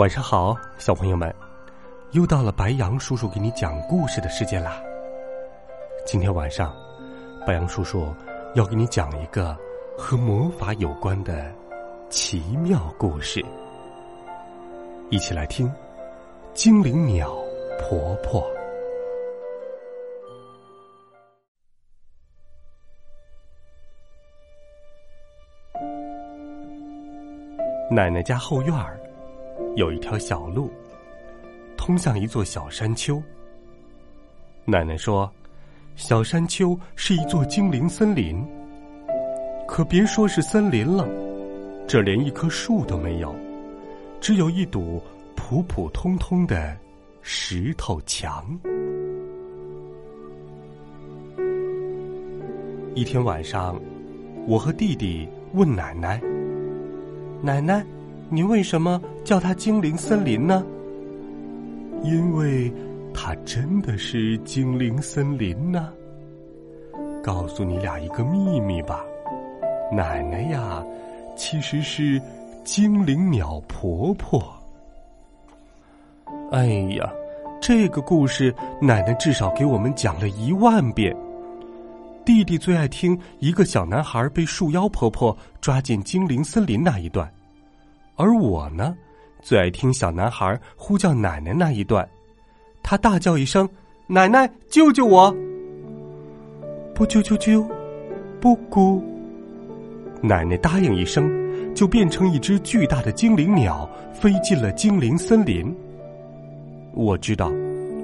晚上好，小朋友们，又到了白羊叔叔给你讲故事的时间啦。今天晚上，白羊叔叔要给你讲一个和魔法有关的奇妙故事，一起来听《精灵鸟婆婆》。奶奶家后院儿。有一条小路，通向一座小山丘。奶奶说：“小山丘是一座精灵森林。”可别说是森林了，这连一棵树都没有，只有一堵普普通通的石头墙。一天晚上，我和弟弟问奶奶：“奶奶。”你为什么叫它精灵森林呢？因为它真的是精灵森林呢。告诉你俩一个秘密吧，奶奶呀，其实是精灵鸟婆婆。哎呀，这个故事奶奶至少给我们讲了一万遍。弟弟最爱听一个小男孩被树妖婆婆抓进精灵森林那一段。而我呢，最爱听小男孩呼叫奶奶那一段。他大叫一声：“奶奶，救救我！”不啾啾啾，不咕。奶奶答应一声，就变成一只巨大的精灵鸟，飞进了精灵森林。我知道，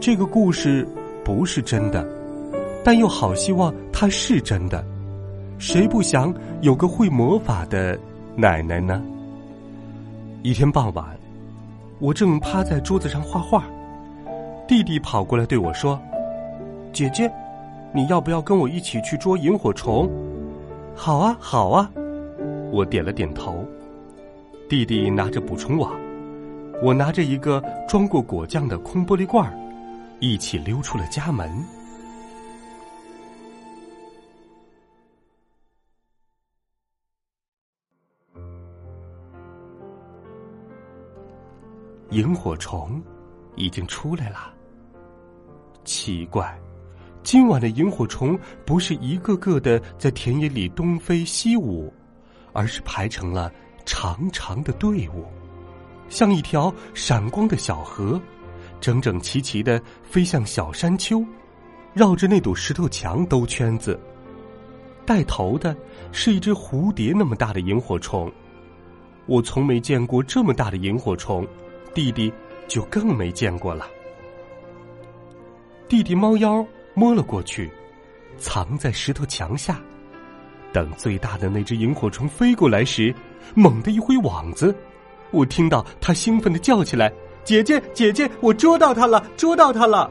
这个故事不是真的，但又好希望它是真的。谁不想有个会魔法的奶奶呢？一天傍晚，我正趴在桌子上画画，弟弟跑过来对我说：“姐姐，你要不要跟我一起去捉萤火虫？”“好啊，好啊。”我点了点头。弟弟拿着捕虫网，我拿着一个装过果酱的空玻璃罐，一起溜出了家门。萤火虫已经出来了。奇怪，今晚的萤火虫不是一个个的在田野里东飞西舞，而是排成了长长的队伍，像一条闪光的小河，整整齐齐的飞向小山丘，绕着那堵石头墙兜圈子。带头的是一只蝴蝶那么大的萤火虫，我从没见过这么大的萤火虫。弟弟就更没见过了。弟弟猫腰摸了过去，藏在石头墙下。等最大的那只萤火虫飞过来时，猛地一挥网子，我听到他兴奋的叫起来：“姐姐，姐姐，我捉到它了，捉到它了！”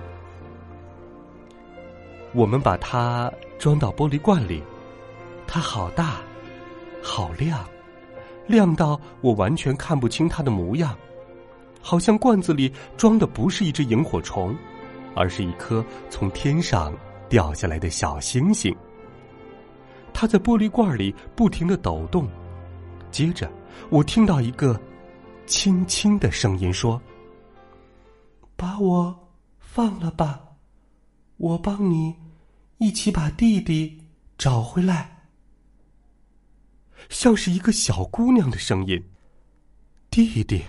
我们把它装到玻璃罐里，它好大，好亮，亮到我完全看不清它的模样。好像罐子里装的不是一只萤火虫，而是一颗从天上掉下来的小星星。它在玻璃罐里不停的抖动，接着我听到一个轻轻的声音说：“把我放了吧，我帮你一起把弟弟找回来。”像是一个小姑娘的声音，弟弟。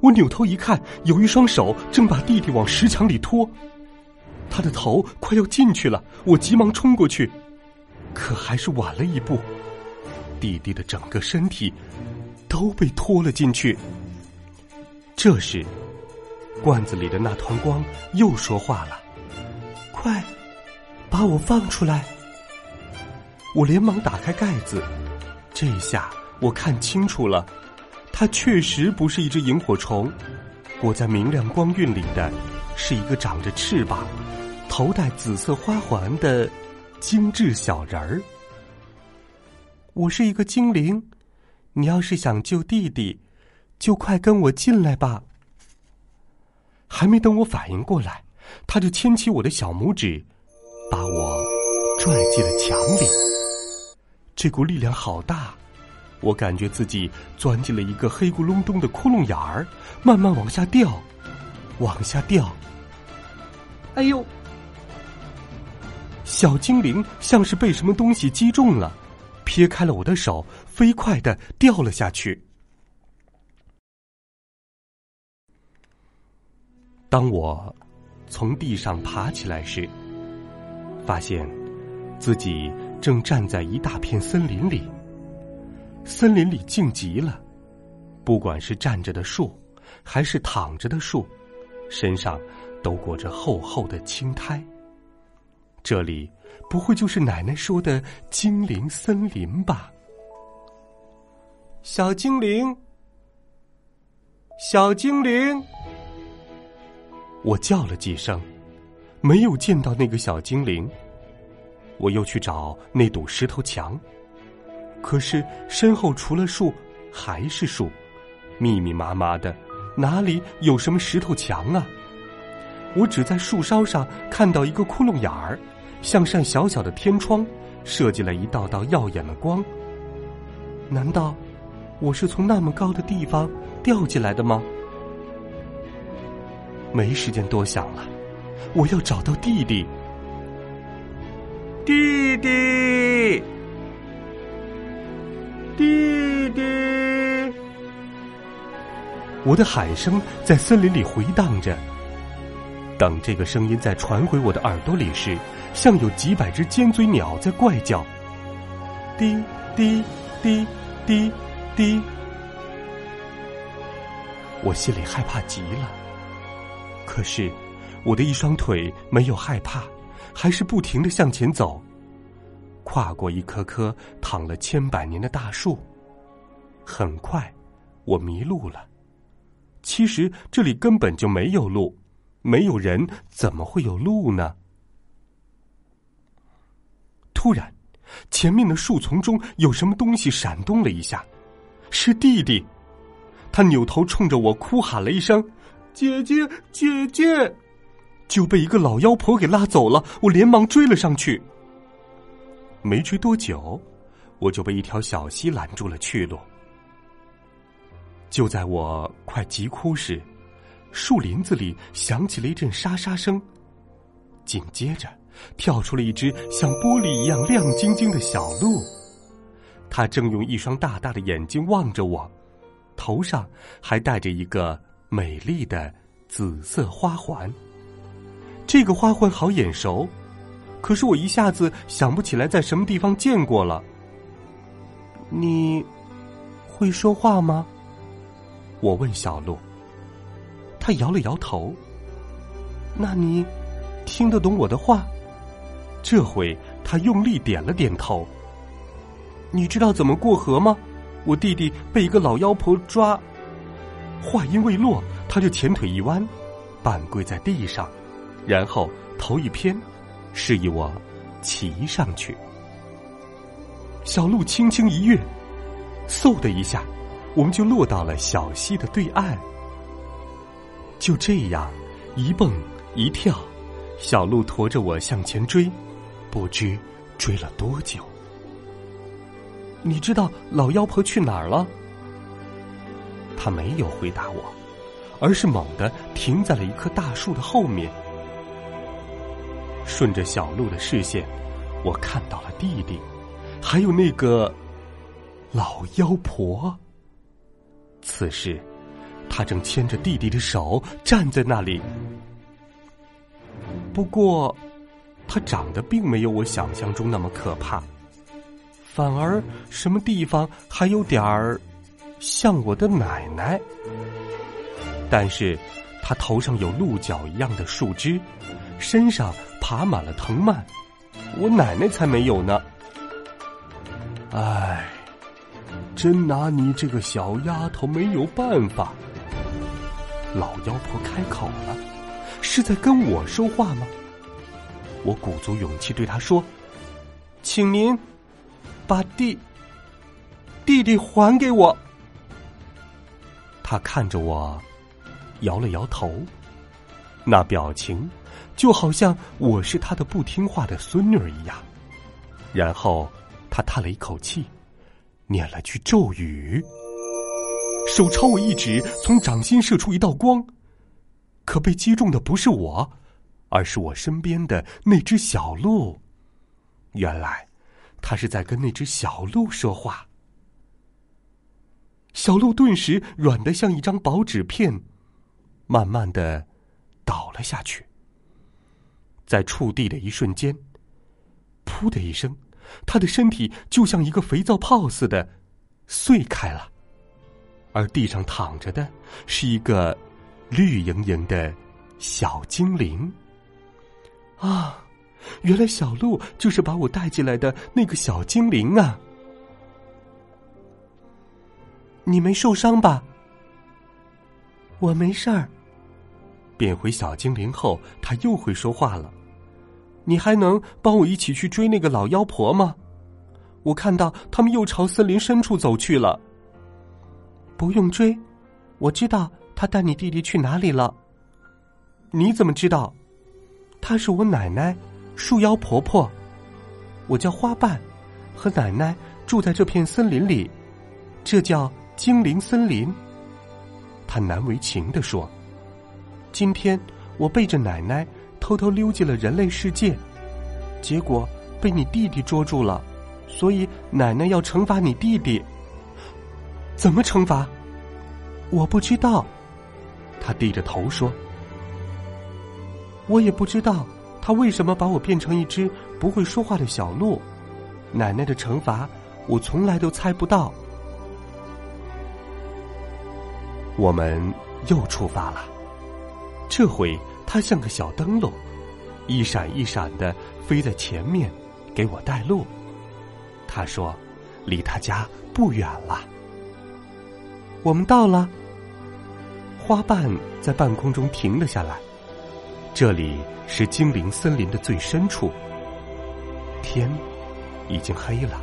我扭头一看，有一双手正把弟弟往石墙里拖，他的头快要进去了。我急忙冲过去，可还是晚了一步，弟弟的整个身体都被拖了进去。这时，罐子里的那团光又说话了：“快，把我放出来！”我连忙打开盖子，这下我看清楚了，它确实不是一只萤火虫，裹在明亮光晕里的，是一个长着翅膀、头戴紫色花环的精致小人儿。我是一个精灵，你要是想救弟弟，就快跟我进来吧。还没等我反应过来，他就牵起我的小拇指，把我拽进了墙里。这股力量好大，我感觉自己钻进了一个黑咕隆咚的窟窿眼儿，慢慢往下掉，往下掉。哎呦！小精灵像是被什么东西击中了。撇开了我的手，飞快的掉了下去。当我从地上爬起来时，发现自己正站在一大片森林里。森林里静极了，不管是站着的树，还是躺着的树，身上都裹着厚厚的青苔。这里。不会就是奶奶说的精灵森林吧？小精灵，小精灵，我叫了几声，没有见到那个小精灵。我又去找那堵石头墙，可是身后除了树还是树，密密麻麻的，哪里有什么石头墙啊？我只在树梢上看到一个窟窿眼儿。像扇小小的天窗，射进来一道道耀眼的光。难道我是从那么高的地方掉进来的吗？没时间多想了，我要找到弟弟。弟弟，弟弟！我的喊声在森林里回荡着。等这个声音再传回我的耳朵里时，像有几百只尖嘴鸟在怪叫，滴滴滴滴滴。我心里害怕极了，可是我的一双腿没有害怕，还是不停的向前走，跨过一棵棵躺了千百年的大树。很快，我迷路了。其实这里根本就没有路。没有人，怎么会有路呢？突然，前面的树丛中有什么东西闪动了一下，是弟弟。他扭头冲着我哭喊了一声：“姐姐，姐姐！”就被一个老妖婆给拉走了。我连忙追了上去，没追多久，我就被一条小溪拦住了去路。就在我快急哭时。树林子里响起了一阵沙沙声，紧接着跳出了一只像玻璃一样亮晶晶的小鹿，它正用一双大大的眼睛望着我，头上还戴着一个美丽的紫色花环。这个花环好眼熟，可是我一下子想不起来在什么地方见过了。你会说话吗？我问小鹿。他摇了摇头。那你听得懂我的话？这回他用力点了点头。你知道怎么过河吗？我弟弟被一个老妖婆抓。话音未落，他就前腿一弯，半跪在地上，然后头一偏，示意我骑上去。小鹿轻轻一跃，嗖的一下，我们就落到了小溪的对岸。就这样，一蹦一跳，小鹿驮着我向前追，不知追了多久。你知道老妖婆去哪儿了？他没有回答我，而是猛地停在了一棵大树的后面。顺着小鹿的视线，我看到了弟弟，还有那个老妖婆。此时。他正牵着弟弟的手站在那里，不过，他长得并没有我想象中那么可怕，反而什么地方还有点儿像我的奶奶。但是，他头上有鹿角一样的树枝，身上爬满了藤蔓，我奶奶才没有呢。唉，真拿你这个小丫头没有办法。”老妖婆开口了：“是在跟我说话吗？”我鼓足勇气对她说：“请您把弟弟弟还给我。”他看着我，摇了摇头，那表情就好像我是他的不听话的孙女儿一样。然后他叹了一口气，念了句咒语，手朝我一指，从掌心射出一道光。可被击中的不是我，而是我身边的那只小鹿。原来，他是在跟那只小鹿说话。小鹿顿时软的像一张薄纸片，慢慢的倒了下去。在触地的一瞬间，噗的一声，他的身体就像一个肥皂泡似的碎开了，而地上躺着的是一个绿莹莹的小精灵。啊，原来小鹿就是把我带进来的那个小精灵啊！你没受伤吧？我没事儿。变回小精灵后，他又会说话了。你还能帮我一起去追那个老妖婆吗？我看到他们又朝森林深处走去了。不用追，我知道他带你弟弟去哪里了。你怎么知道？她是我奶奶，树妖婆婆。我叫花瓣，和奶奶住在这片森林里，这叫。精灵森林，他难为情地说：“今天我背着奶奶偷偷溜进了人类世界，结果被你弟弟捉住了，所以奶奶要惩罚你弟弟。怎么惩罚？我不知道。”他低着头说：“我也不知道他为什么把我变成一只不会说话的小鹿。奶奶的惩罚，我从来都猜不到。”我们又出发了，这回它像个小灯笼，一闪一闪的飞在前面，给我带路。他说：“离他家不远了。”我们到了，花瓣在半空中停了下来。这里是精灵森林的最深处，天已经黑了，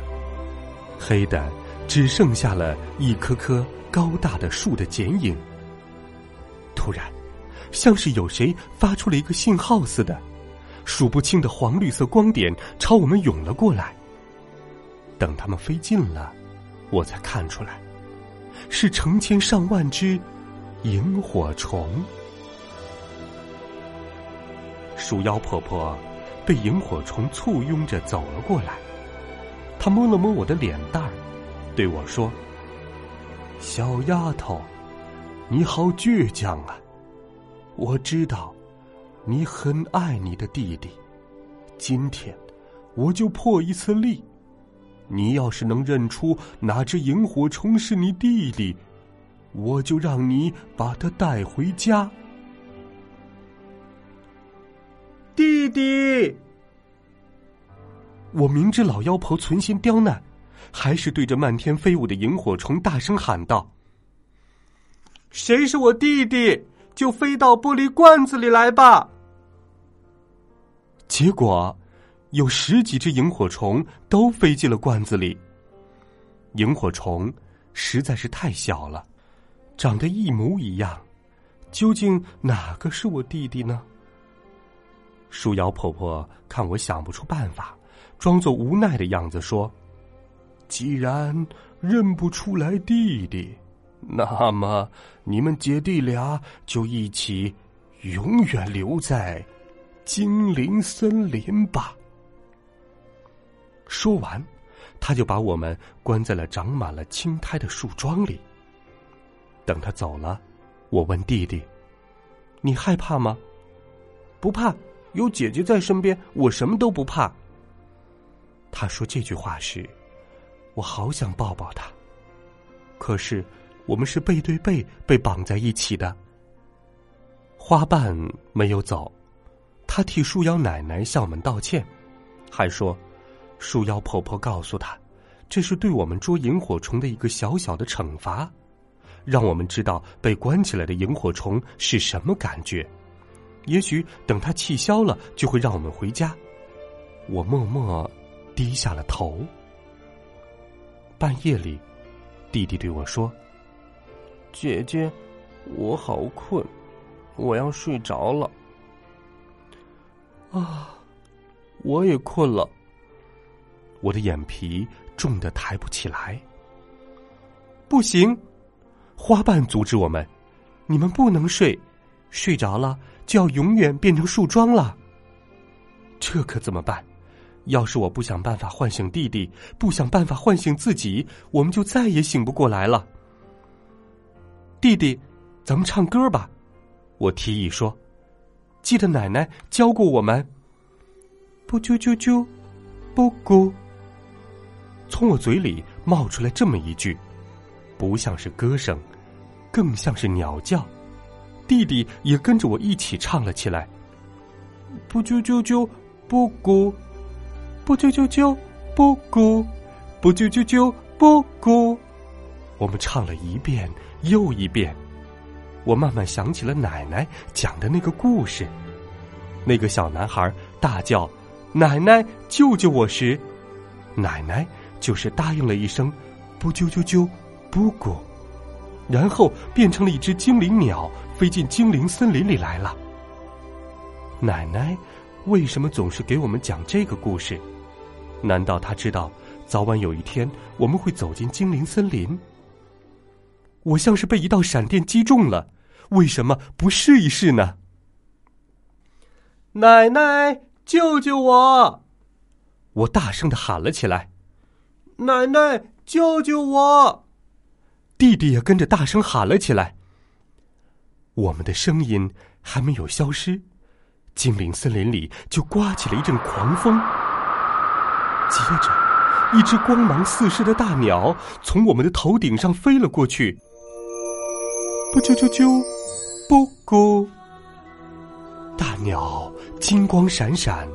黑的只剩下了一棵棵。高大的树的剪影。突然，像是有谁发出了一个信号似的，数不清的黄绿色光点朝我们涌了过来。等他们飞近了，我才看出来，是成千上万只萤火虫。鼠妖婆婆被萤火虫簇拥着走了过来，她摸了摸我的脸蛋儿，对我说。小丫头，你好倔强啊！我知道，你很爱你的弟弟。今天，我就破一次例。你要是能认出哪只萤火虫是你弟弟，我就让你把它带回家。弟弟，我明知老妖婆存心刁难。还是对着漫天飞舞的萤火虫大声喊道：“谁是我弟弟，就飞到玻璃罐子里来吧！”结果，有十几只萤火虫都飞进了罐子里。萤火虫实在是太小了，长得一模一样，究竟哪个是我弟弟呢？树妖婆婆看我想不出办法，装作无奈的样子说。既然认不出来弟弟，那么你们姐弟俩就一起永远留在精灵森林吧。说完，他就把我们关在了长满了青苔的树桩里。等他走了，我问弟弟：“你害怕吗？”“不怕，有姐姐在身边，我什么都不怕。”他说这句话时。我好想抱抱他，可是我们是背对背被绑在一起的。花瓣没有走，他替树妖奶奶向我们道歉，还说树妖婆婆告诉他，这是对我们捉萤火虫的一个小小的惩罚，让我们知道被关起来的萤火虫是什么感觉。也许等它气消了，就会让我们回家。我默默低下了头。半夜里，弟弟对我说：“姐姐，我好困，我要睡着了。”啊，我也困了。我的眼皮重的抬不起来。不行，花瓣阻止我们，你们不能睡，睡着了就要永远变成树桩了。这可怎么办？要是我不想办法唤醒弟弟，不想办法唤醒自己，我们就再也醒不过来了。弟弟，咱们唱歌吧，我提议说。记得奶奶教过我们。不啾啾啾，不咕。从我嘴里冒出来这么一句，不像是歌声，更像是鸟叫。弟弟也跟着我一起唱了起来。不啾啾啾，不咕。不啾啾啾，不咕，不啾啾啾，不咕。我们唱了一遍又一遍。我慢慢想起了奶奶讲的那个故事。那个小男孩大叫：“奶奶，救救我！”时，奶奶就是答应了一声“不啾啾啾，不咕”，然后变成了一只精灵鸟，飞进精灵森林里来了。奶奶为什么总是给我们讲这个故事？难道她知道早晚有一天我们会走进精灵森林？我像是被一道闪电击中了，为什么不试一试呢？奶奶，救救我！我大声的喊了起来：“奶奶，救救我！”弟弟也跟着大声喊了起来。我们的声音还没有消失，精灵森林里就刮起了一阵狂风。接着，一只光芒四射的大鸟从我们的头顶上飞了过去。不啾啾啾，不咕。大鸟金光闪闪，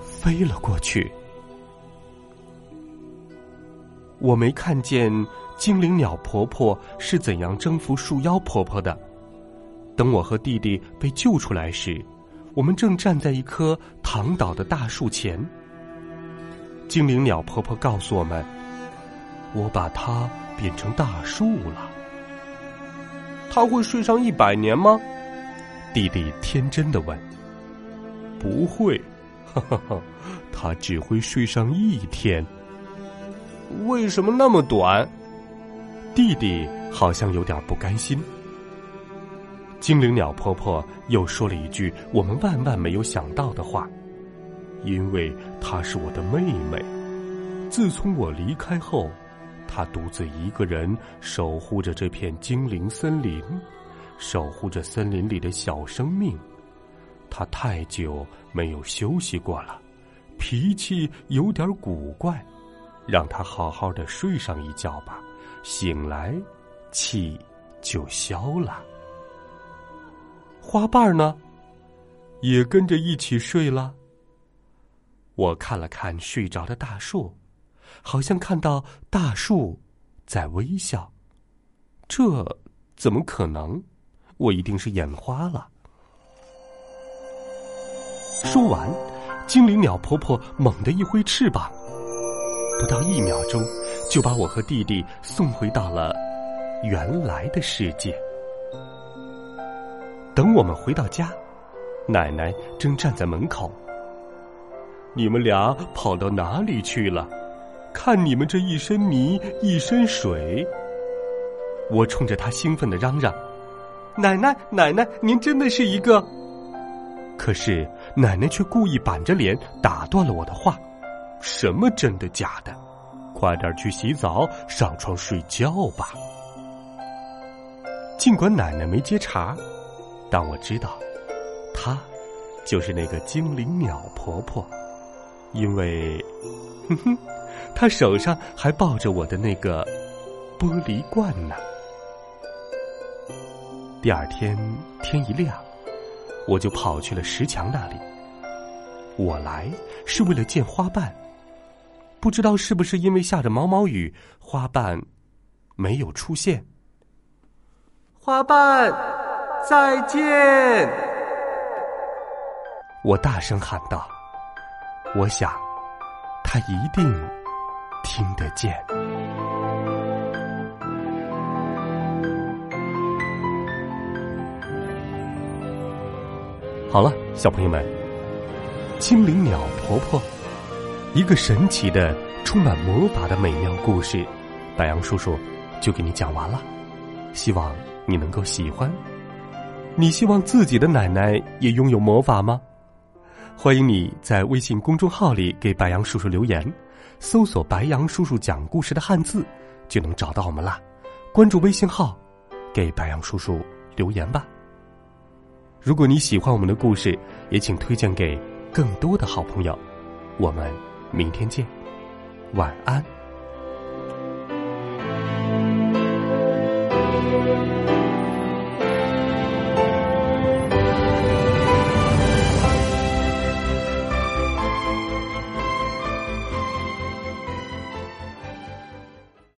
飞了过去。我没看见精灵鸟婆婆是怎样征服树妖婆婆的。等我和弟弟被救出来时，我们正站在一棵躺倒的大树前。精灵鸟婆婆告诉我们：“我把它变成大树了。”它会睡上一百年吗？弟弟天真的问。“不会，哈哈哈，他只会睡上一天。”为什么那么短？弟弟好像有点不甘心。精灵鸟婆婆又说了一句我们万万没有想到的话。因为她是我的妹妹，自从我离开后，他独自一个人守护着这片精灵森林，守护着森林里的小生命。他太久没有休息过了，脾气有点古怪，让他好好的睡上一觉吧，醒来气就消了。花瓣呢，也跟着一起睡了。我看了看睡着的大树，好像看到大树在微笑。这怎么可能？我一定是眼花了。说完，精灵鸟婆婆猛地一挥翅膀，不到一秒钟，就把我和弟弟送回到了原来的世界。等我们回到家，奶奶正站在门口。你们俩跑到哪里去了？看你们这一身泥一身水！我冲着他兴奋的嚷嚷：“奶奶，奶奶，您真的是一个……”可是奶奶却故意板着脸打断了我的话：“什么真的假的？快点去洗澡，上床睡觉吧。”尽管奶奶没接茬，但我知道，她就是那个精灵鸟婆婆。因为，哼哼，他手上还抱着我的那个玻璃罐呢。第二天天一亮，我就跑去了石墙那里。我来是为了见花瓣，不知道是不是因为下着毛毛雨，花瓣没有出现。花瓣，再见！我大声喊道。我想，他一定听得见。好了，小朋友们，精灵鸟婆婆，一个神奇的、充满魔法的美妙故事，白杨叔叔就给你讲完了。希望你能够喜欢。你希望自己的奶奶也拥有魔法吗？欢迎你在微信公众号里给白杨叔叔留言，搜索“白杨叔叔讲故事”的汉字，就能找到我们啦。关注微信号，给白杨叔叔留言吧。如果你喜欢我们的故事，也请推荐给更多的好朋友。我们明天见，晚安。